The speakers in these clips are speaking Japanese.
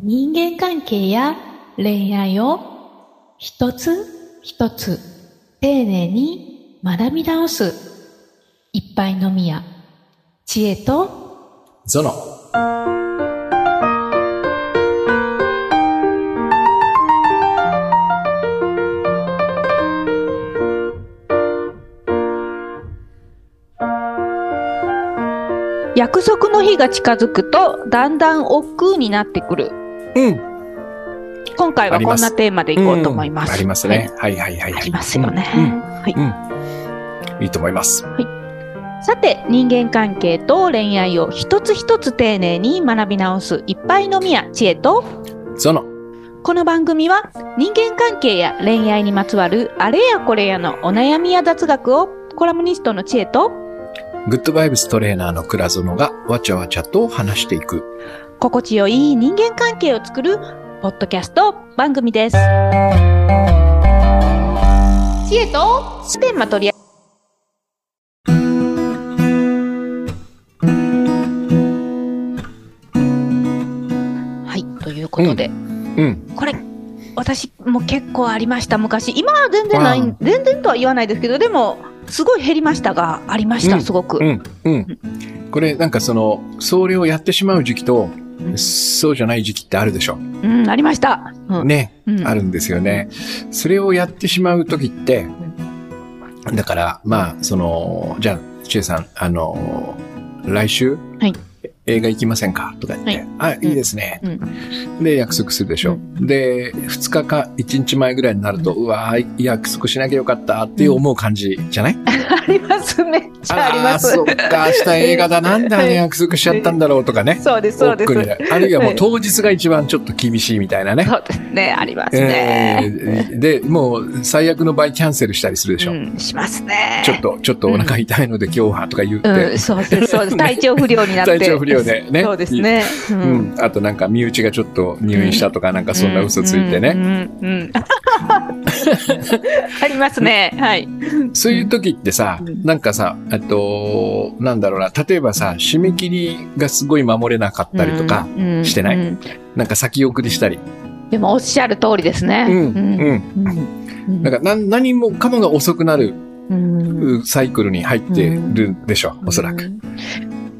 人間関係や恋愛を一つ一つ丁寧に学び直す一杯のみや知恵とゾノ。約束の日が近づくとだんだん億劫になってくるうん。今回はこんなテーマでいこうと思います、ありますね。はいはいはいはい。ありますよね、うんはいうん。いいと思います。さて人間関係と恋愛を一つ一つ丁寧に学び直すいっぱいのみや知恵とゾノ。この番組は人間関係や恋愛にまつわるあれやこれやのお悩みや雑学をコラムニストの知恵とグッドバイブストレーナーの倉園がわちゃわちゃと話していく。心地よい人間関係を作るポッドキャスト番組です。知恵とステンマ取りはい、ということで、うん。これ、私も結構ありました、昔。今は全然ない全然とは言わないですけど、でも、すごい減りましたが、ありました、うんすごく。うん。うん。これなんかその、それをやってしまう時期と、そうじゃない時期ってあるでしょ。うん、ありました。うんね。うんあるんですよね。それをやってしまう時って、だから、まあ、その、じゃあ、千恵さん、あの、来週、はい映画行きませんか？とか言って、あ、いいですね。うんで、約束するでしょ。で、2日か1日前ぐらいになると、うわー約束しなきゃよかったっていう思う感じじゃない、あります、めっちゃあります。ーそっか、明日映画だ。なんであれ約束しちゃったんだろうとかね。そうです、そうです。あるいはもはいう当日が一番ちょっと厳しいみたいなね。そうですね、ありますえね。ーで、もう最悪の場合キャンセルしたりするでしょ。うん、しますね。ちょっと、ちょっとお腹痛いので今日はとか言って、うん、そうです、そうです。体調不良になって。体調不良でねそうですね。う。うんん、あとなんか身内がちょっと入院したとかなんかそんな嘘ついてね。うん。うんうんありますね。はい。そういう時ってさ、うんなんかさ、えっと、なんだろうな、例えばさ、締め切りがすごい守れなかったりとか、うんしてない？うんなんか先送りしたり。でもおっしゃる通りですね。うん、うん。うんなんか何何もかもが遅くなるうんサイクルに入ってるんでしょ、おそらく。。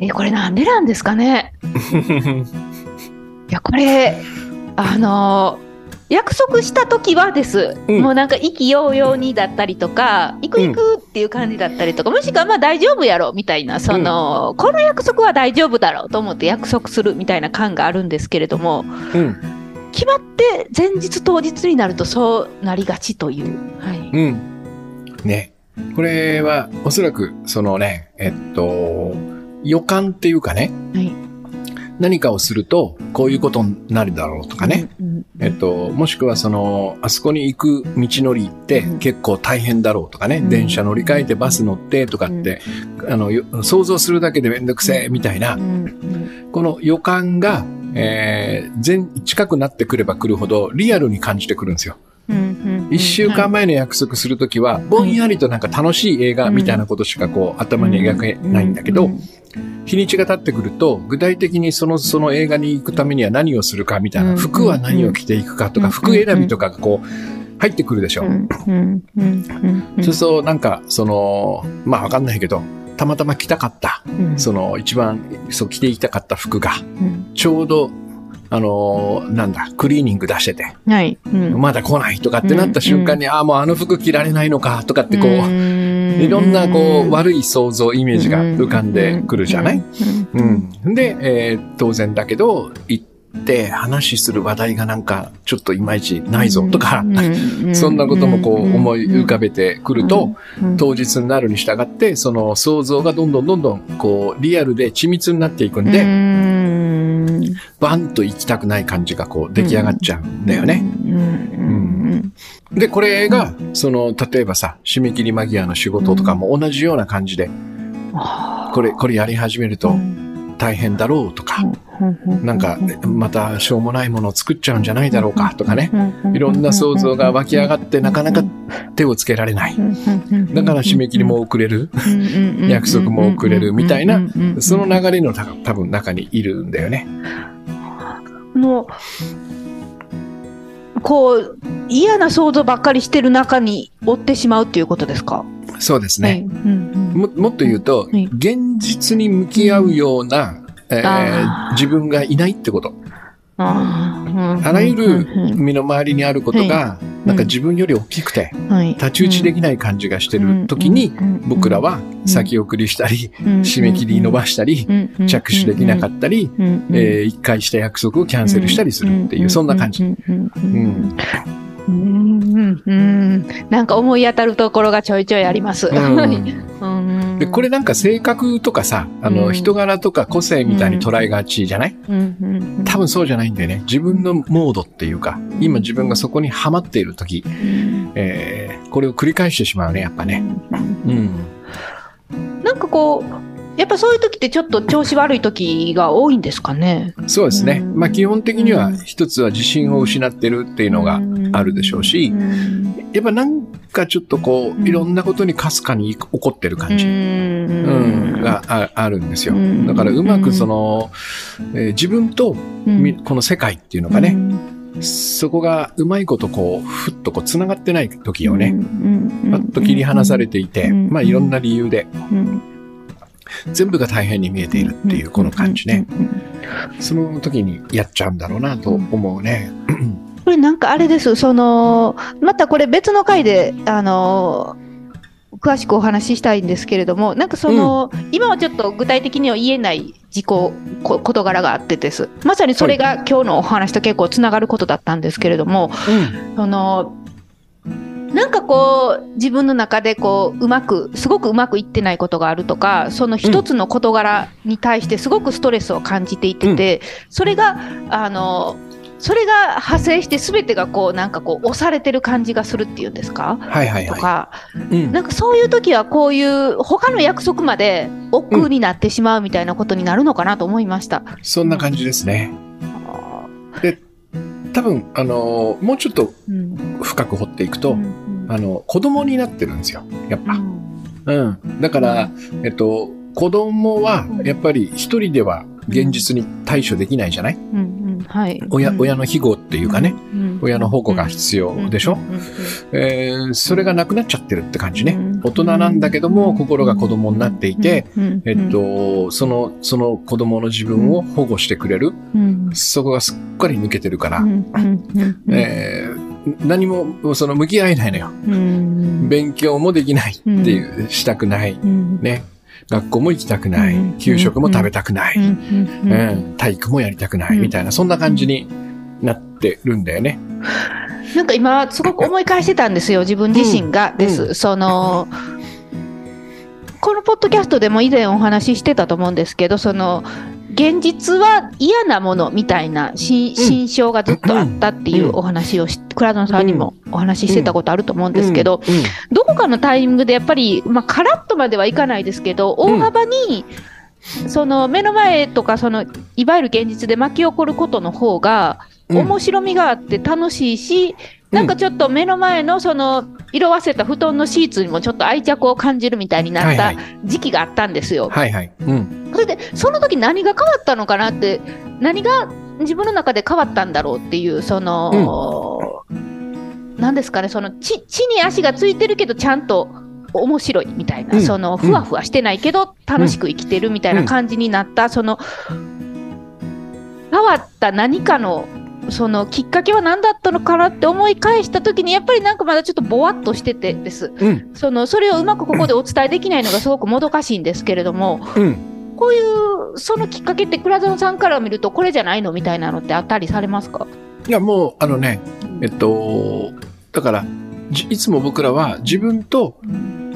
え、これなんでなんですかね？いや、これ、あのー約束した時はです、うんもうなんか意気揚々にだったりとか、行く行くっていう感じだったりとか、もしくはまあ大丈夫やろみたいな、その、この約束は大丈夫だろうと思って約束するみたいな感があるんですけれども、うん。決まって前日当日になるとそうなりがちという。はい。うん。ね。これは、おそらく、そのね、えっと、予感っていうかね、はい。何かをすると、こういうことになるだろうとかね。うん。えっと、もしくはその、あそこに行く道のりってうん結構大変だろうとかね、うん電車乗り換えてバス乗ってとかって、あの、よ想像するだけでめんどくせえみたいなう、ん。この予感が、えー、全、近くなってくれば来るほどリアルに感じてくるんですよ。うん。一週間前の約束するときは、ぼんやりとなんか楽しい映画みたいなことしかこう頭に描けないんだけど、日にちが経ってくると、具体的にその、その映画に行くためには何をするかみたいな、うん。服は何を着ていくかとか、うん。服選びとかがこう、入ってくるでしょ。そうすると、なんか、その、まあわかんないけど、たまたま着たかった、うん。その一番、そう着ていきたかった服が、うん。ちょうど、あのーなんだ、クリーニング出してて、はい。うん。まだ来ないとかってなった瞬間に、ああ、もうあの服着られないのか、とかってこう、いいろんなこう、悪い想像、イメージが浮かんでくるじゃない？うん。で、えー当然だけど、行って話する話題がなんか、ちょっといまいちないぞとか、そんなこともこう思い浮かべてくると、当日になるに従って、その想像がどんどんどんどん、こう、リアルで緻密になっていくんで、バンと行きたくない感じがこう、出来上がっちゃうんだよね。うん。で、これが、その、例えばさ、締め切り間際の仕事とかも同じような感じで、これ、これやり始めると大変だろうとか、なんか、またしょうもないものを作っちゃうんじゃないだろうかとかね。いろんな想像が湧き上がってなかなか手をつけられない。だから締め切りも遅れる。約束も遅れるみたいなその流れのた多分中にいるんだよね。の、こう、嫌な想像ばっかりしてる中に追ってしまうっていうことですか？そうですはい。ね。うん。ももっと言うと、はい。現実に向き合うような、えー自分がいないってこと。あー。あらゆるうん身の回りにあることが、なんか自分より大きくて、はい。太刀打ちできない感じがしてる時に、僕らは先送りしたり、締め切り伸ばしたり、着手できなかったり、えー一回した約束をキャンセルしたりするっていう、そんな感じ。うんうんううん。なんか思い当たるところがちょいちょいあります。で、これなんか性格とかさ、あの、うん。人柄とか個性みたいに捉えがちじゃない？多分そうじゃないんだよね。自分のモードっていうか、今自分がそこにハマっている時、うん。えーこれを繰り返してしまうね、やっぱね。うん。なんかこう、やっぱそういう時ってちょっと調子悪い時が多いんですかね。そうですね。うん。まあ基本的にはうん一つは自信を失ってるっていうのがあるでしょうしう、ん。やっぱなんかちょっとこういろんなことにかすかに起こってる感じ。がああるんですよ。う。ん。だからうまくその、えー自分とみこの世界っていうのがね、そこがうまいことこう、ふっとこう繋がってない時をね、パッと切り離されていて、うん。まあいろんな理由で。うん全部が大変に見えているっていうこの感じね。。その時にやっちゃうんだろうなと思うね。これなんかあれです、その、またこれ別の回で、あの、詳しくお話ししたいんですけれども、なんかその、今はちょっと具体的には言えない事項、こ事柄があってです。まさにそれが今日のお話と結構つながることだったんですけれども、その、なんかこう、自分の中でこう、うまく、すごくうまくいってないことがあるとか、その一つの事柄に対してすごくストレスを感じていてて、それが、あの、それが派生して全てがこう、なんかこう、押されてる感じがするっていうんですか？はいはいはとか、い。うんなんかそういう時はこういう他の約束まで億劫になってしまうみたいなことになるのかなと思いました。そんな感じですね。多分、あの、もうちょっとうん。深く掘っていくと、うんあの、子供になってるんですよ。やっぱ。うん。うん。だから、えっと、子供は、やっぱり一人では現実に対処できないじゃない？はい。親、うん。親の庇護っていうかね、うん。親の保護が必要でしょ？うんうんえーそれがなくなっちゃってるって感じね。うん。大人なんだけども、心が子供になっていて、えっと、その、その子供の自分を保護してくれる、うん。そこがすっかり抜けてるから、えー何も、その、向き合えないのよ。うん。勉強もできないっていう、したくない。うん。ね。学校も行きたくない。うん。給食も食べたくない。体育もやりたくない。うん。みたいな、そんな感じになってるんだよね。なんか今すごく思い返してたんですよ自分自身が。です、うん。そのこのポッドキャストでも以前お話ししてたと思うんですけどその現実は嫌なものみたいなし心象がずっとあったっていうお話をし、倉野さんにもお話ししてたことあると思うんですけど、うん、どこかのタイミングでやっぱり、まあ、カラッとまではいかないですけど、大幅に、その目の前とか、そのいわゆる現実で巻き起こることの方が、うん面白みがあって楽しいし、なんかちょっと目の前のその色あせた布団のシーツにもちょっと愛着を感じるみたいになった。時期があったんですよ。はいはい。うん。それで、その時何が変わったのかなって、何が自分の中で変わったんだろうっていう、その、なんですかね、その地地に足がついてるけど、ちゃんと面白いみたいな、うんそのふわふわしてないけど、楽しく生きてるみたいな感じになった、その変わった何かの、そのきっかけは何だったのかなって思い返した時に、やっぱりなんかまだちょっとぼわっとしててです。うん。そのそれをうまくここでお伝えできないのがすごくもどかしいんですけれども、うん。こういう、そのきっかけって倉園さんから見ると、これじゃないのみたいなのってあったりされますか？いや、もう、あのね、えっと、だから、じいつも僕らは自分と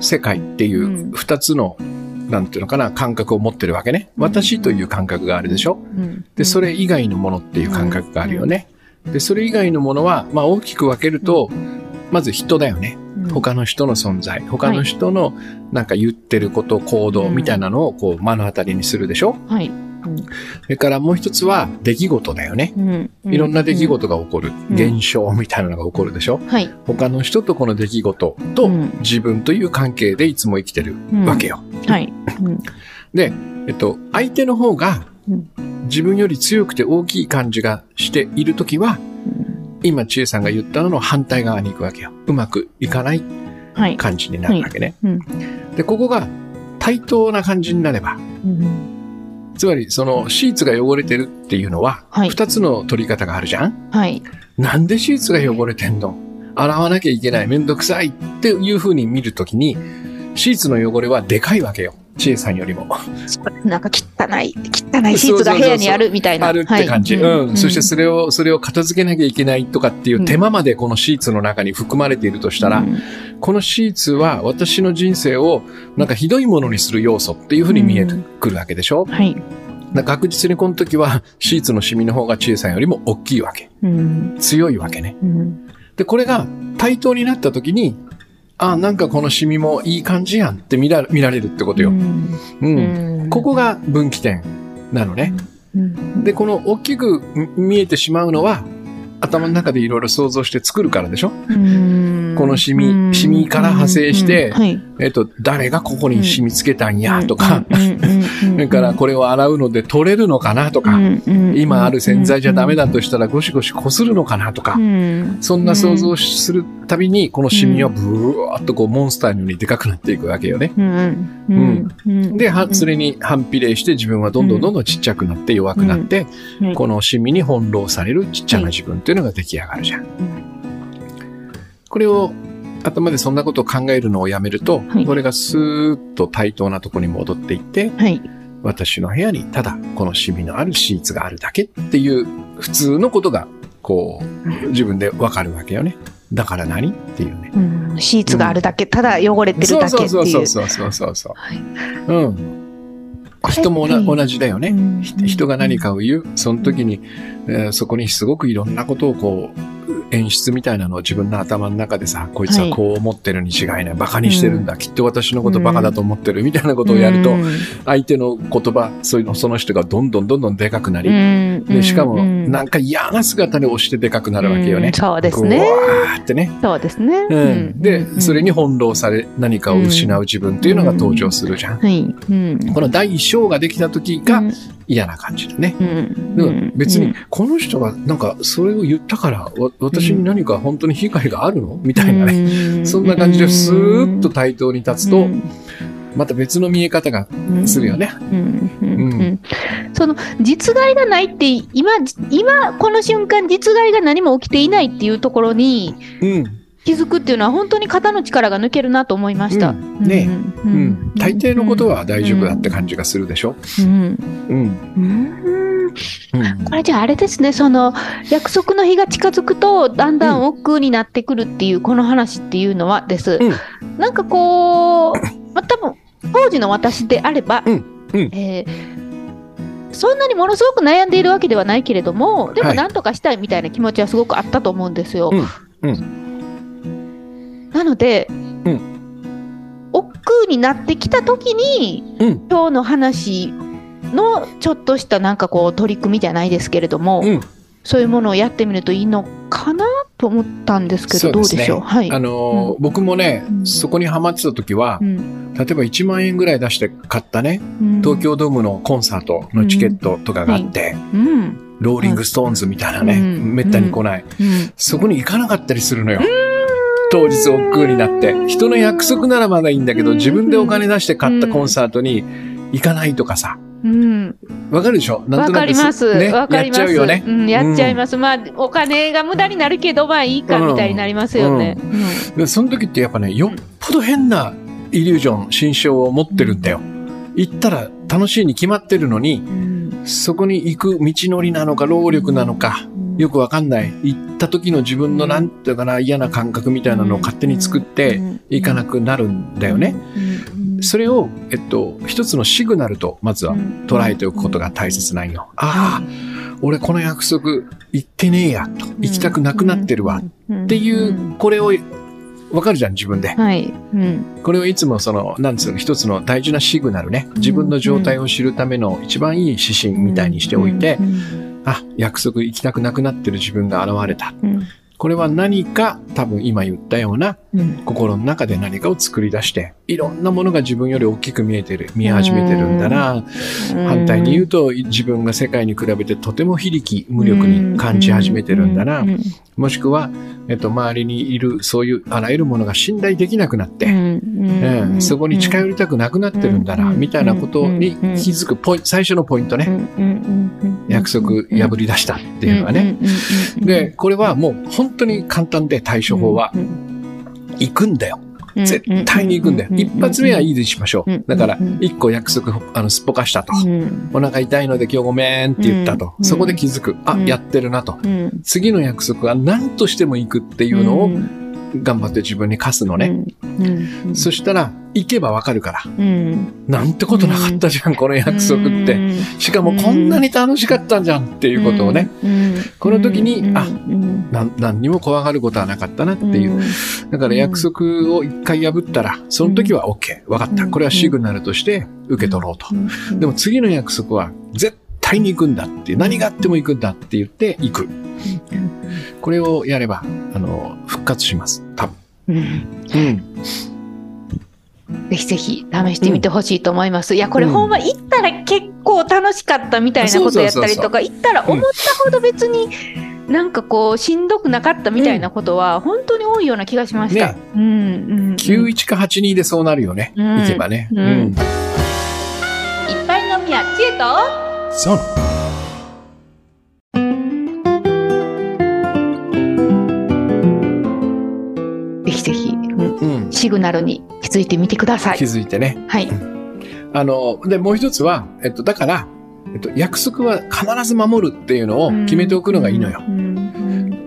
世界っていううん二つの、なんていうのかな、感覚を持ってるわけね。私という感覚があるでしょ？で、それ以外のものっていう感覚があるよね。で、それ以外のものは、まあ大きく分けると、まず人だよね。他の人の存在、他の人のなんか言ってること、行動みたいなのをこう目の当たりにするでしょ？はい。それからもう一つは出来事だよね。いろんな出来事が起こる。うん現象みたいなのが起こるでしょ？はい。他の人とこの出来事とうん自分という関係でいつも生きてるわけよ。はい。で、えっと、相手の方がうん自分より強くて大きい感じがしているときは、今、千恵さんが言ったのの反対側に行くわけよ。うまくいかないはい。感じになるわけね。うんで、ここが対等な感じになれば、うんつまりそのシーツが汚れてるっていうのは、はい二つの取り方があるじゃん？はい。なんでシーツが汚れてんの？洗わなきゃいけない、めんどくさいっていう風に見るときに、シーツの汚れはでかいわけよ。千恵さんよりも。なんか汚い、汚いシーツが部屋にあるみたいな。あるって感じ。はいうん。そしてそれを、それを片付けなきゃいけないとかっていう手間までこのシーツの中に含まれているとしたら、うんこのシーツは私の人生をなんかひどいものにする要素っていう風に見えてくるわけでしょ、はい。だから確実にこの時はシーツのシミの方が千恵さんよりも大きいわけ。うん強いわけね。うんで、これが対等になった時に、あ、なんかこのシミもいい感じやんって見ら見られるってことよ。うん。うんここが分岐点なのね。うんで、この大きく見えてしまうのは、頭の中でいろいろ想像して作るからでしょ？うん。このシミシミから派生してうん。はい。えっと、誰がここに染み付けたんや？とか、うん。うん。うん。うん。それからこれを洗うので取れるのかな？とか、今ある洗剤じゃダメだとしたらゴシゴシこするのかな？とか。う、ん。そんな想像をするたびに、このシミはブワーっとこうモンスターのようにでかくなっていくわけよね。で、はそれに反比例して自分はどんどんどんどんちっちゃくなって弱くなって、うん。このシミに翻弄されるちっちゃな自分っていうのが出来上がるじゃん。これを頭でそんなことを考えるのをやめると、はいこれがスーッと対等なところに戻っていって、はい私の部屋にただこのシミのあるシーツがあるだけっていう普通のことがこう自分でわかるわけよね。だから何っていうね。うんシーツがあるだけただ汚れてるそうだけっていうそうそうそうそうそうそう。はいうん。人も同じだよね。うんひ人が何かを言う。その時に、えーそこにすごくいろんなことをこう、演出みたいなのを自分の頭の中でさ、こいつはこう思ってるに違いない。バカにしてるんだ。きっと私のことバカだと思ってるみたいなことをやると、うん。相手の言葉、そういうの、その人がどんどんどんどんでかくなり、うん。で、しかも、うん。なんか嫌な姿で押してでかくなるわけよね。うん。そうですね。うわーってね。そうですね。うん。で、それに翻弄され、何かを失う自分っていうのが登場するじゃん。はい。うん。この第一章ができた時が嫌な感じだね。うん。でもうん。別に、この人がなんかそれを言ったから、わ私に何か本当に被害があるの？みたいなね。ねそんな感じでスーッと対等に立つと、うん。また別の見え方がするよね。その実害がないって今今この瞬間実害が何も起きていないっていうところにうん。気づくっていうのは本当に肩の力が抜けるなと思いました。うん。ねううん。大抵のことは大丈夫だって感じがするでしょ？うん。うん。うん。うん。これじゃああれですねその約束の日が近づくとだんだん億劫になってくるっていうこの話っていうのはです、うん。なんかこう、まあ、多分当時の私であれば、うん。うん。えーそんなにものすごく悩んでいるわけではないけれどもではい。も何とかしたいみたいな気持ちはすごくあったと思うんですよ。うんなので、う億劫になってきた時にうん。今日の話のちょっとしたなんかこう取り組みじゃないですけれども、うん。そういうものをやってみるといいのかなと思ったんですけど、どうでしょう？はい。あのー僕もね、うん。そこにハマってた時はう、ん。例えば1万円ぐらい出して買ったね、うん。東京ドームのコンサートのチケットとかがあって、うん。ローリングストーンズみたいなね、うん。めったに来ない、うん。そこに行かなかったりするのよ。当日億劫になって。人の約束ならまだいいんだけど、自分でお金出して買ったコンサートに行かないとかさ。うんわかるでしょ？なんとなくかります。ね、わかります。やっちゃうよね。うん、やっちゃいます。まあ、お金が無駄になるけど、まあいいかみたいになりますよね。でその時ってやっぱね、よっぽど変なイリュージョン、心象を持ってるんだよ。行ったら楽しいに決まってるのに、うんそこに行く道のりなのか、労力なのか、よくわかんない。行った時の自分のなんていうかな、嫌な感覚みたいなのを勝手に作って、行かなくなるんだよね。。それを、えっと、一つのシグナルと、まずは捉えておくことが大切なんよ。ああ、俺この約束行ってねえや、と。行きたくなくなってるわ。っていう、これを、わかるじゃん、自分で。はい。うんこれをいつもその、なんつうの、一つの大事なシグナルね。自分の状態を知るための一番いい指針みたいにしておいて、あ、約束行きたくなくなってる自分が現れた。うん。これは何か多分今言ったようなうん。心の中で何かを作り出して、いろんなものが自分より大きく見えてる、見え始めてるんだな。反対に言うと、自分が世界に比べてとても非力、無力に感じ始めてるんだな。うん。もしくは、えっと、周りにいる、そういうあらゆるものが信頼できなくなって、うん。そこに近寄りたくなくなってるんだな、うん。みたいなことに気づくポイ最初のポイントね。約束破り出したっていうのはね。で、これはもう本当に簡単で対処法は、行くんだよ。絶対に行くんだよ。一発目はいいでしましょう。だからうん、一個約束、あの、すっぽかしたと。うんお腹痛いので今日ごめんって言ったと。うんそこで気づく。あう、んやってるなと。うん次の約束は何としても行くっていうのを頑張って自分に課すのね。うんそしたら、行けばわかるから。うんなんてことなかったじゃん、この約束って。しかもこんなに楽しかったんじゃんっていうことをね。この時にあなん何にも怖がることはなかったなっていう。だから約束を一回破ったら、その時は OK。わかった。これはシグナルとして受け取ろうと。でも次の約束は絶対に行くんだって。何があっても行くんだって言って行く。これをやれば、あの、復活します。多分。うんうん。ぜひぜひ試してみてほしいと思います。いや、これうんほんま行ったら結構楽しかったみたいなことやったりとか、行ったら思ったほど別になんかこう、しんどくなかったみたいなことは本当に多いような気がしました。ねうんうん91か82でそうなるよね。うん行けばね。うんうん。いっぱい飲みや知恵とそう。ぜひ。シグナルに気づいてみてください気。づいてね。はい。あの、で、もう一つは、えっと、だから、えっと、約束は必ず守るっていうのを決めておくのがいいのよ。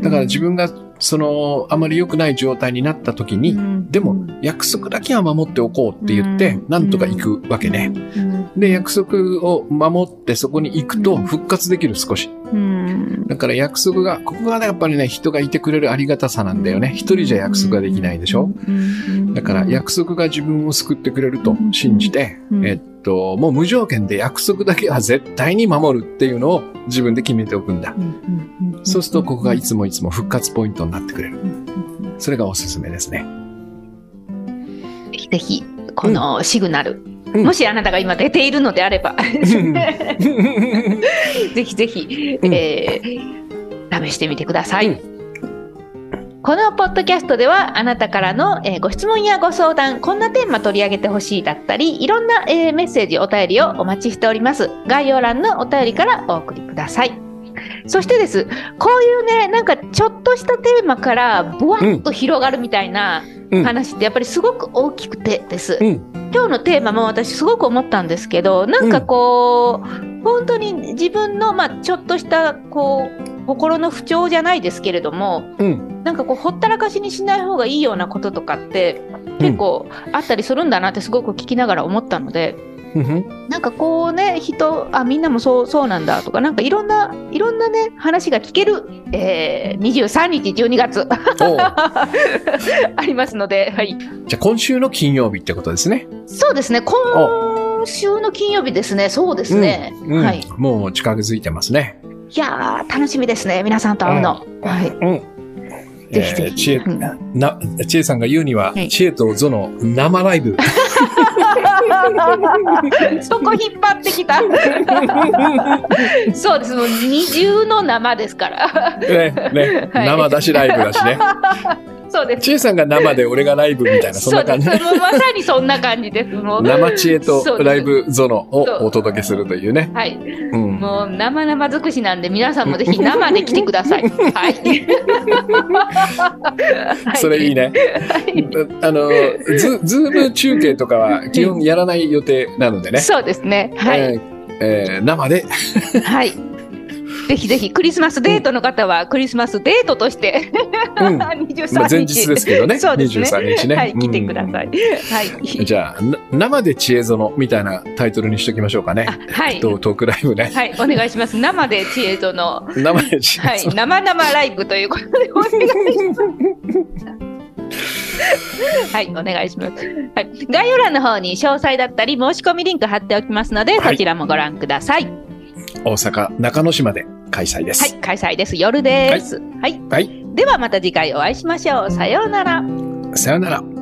だから自分が、その、あまり良くない状態になった時に、でも、約束だけは守っておこうって言ってうん、なんとか行くわけね。で、約束を守ってそこに行くと復活できる少し。だから約束が、ここがねやっぱりね、人がいてくれるありがたさなんだよね。一人じゃ約束ができないでしょ。だから約束が自分を救ってくれると信じて、うん。えっと、もう無条件で約束だけは絶対に守るっていうのを自分で決めておくんだ。そうするとここがいつもいつも復活ポイントになってくれる。それがおすすめですね。ぜひこのシグナル、うんもしあなたが今出ているのであれば、ぜひぜひ、うんえー試してみてください。うんこのポッドキャストではあなたからの、えご質問やご相談、こんなテーマ取り上げてほしいだったり、いろんな、えメッセージ、お便りをお待ちしております。概要欄のお便りからお送りください。そしてです、こういうね、なんかちょっとしたテーマからぶわっと広がるみたいなうん話ってやっぱりすごく大きくてです。うん。今日のテーマも私すごく思ったんですけどなんかこう、本当に自分の、まあ、ちょっとしたこう心の不調じゃないですけれどもうん。なんかこうほったらかしにしない方がいいようなこととかって結構あったりするんだなってすごく聞きながら思ったのでうん。なんかこうね人あみんなもそうそうなんだとかなんかいろんないろんなね話が聞ける、えー、23日12月。ありますので、はい、じゃあ今週の金曜日ってことですね。そうですね。今週の金曜日ですね。そうですね、うん。はい。もう近づいてますね。いやー楽しみですね。皆さんと会うの、はい。うん。ぜひぜひ。えー知恵、うんな、知恵さんが言うには、はい。知恵とゾの生ライブ。そこ引っ張ってきた。そうです。もう二重の生ですから。ね、ね、はい。生出しライブだしね。そうです。知恵さんが生で俺がライブみたいな、そんな感じ。まさにそんな感じです。もう。生知恵とライブゾノをお届けするというね。はい。うん。もう生々尽くしなんで皆さんもぜひ生で来てください。それいいね。はい。あの、ズ、ズーム中継とかは基本やらない予定なのでね。そうですね。はい、えーえー生で、はい。ぜひぜひクリスマスデートの方はクリスマスデートとして、うん 23日、まあ前日ですけどね。そうですね23日ね。はい、来てくだうんさい。はい。じゃあ、な生で知恵園みたいなタイトルにしときましょうかね。あはい。トトークライブね。はい、お願いします。生で知恵との、生で知恵はい、園。生々ライブということでお願いします。はい、お願いします。はい、概要欄の方に詳細だったり申し込みリンク貼っておきますので、はいそちらもご覧ください。大阪中之島で開催ではいす。、開催です。夜です。はい。はい。ではまた次回お会いしましょう。さようなら。さよなら。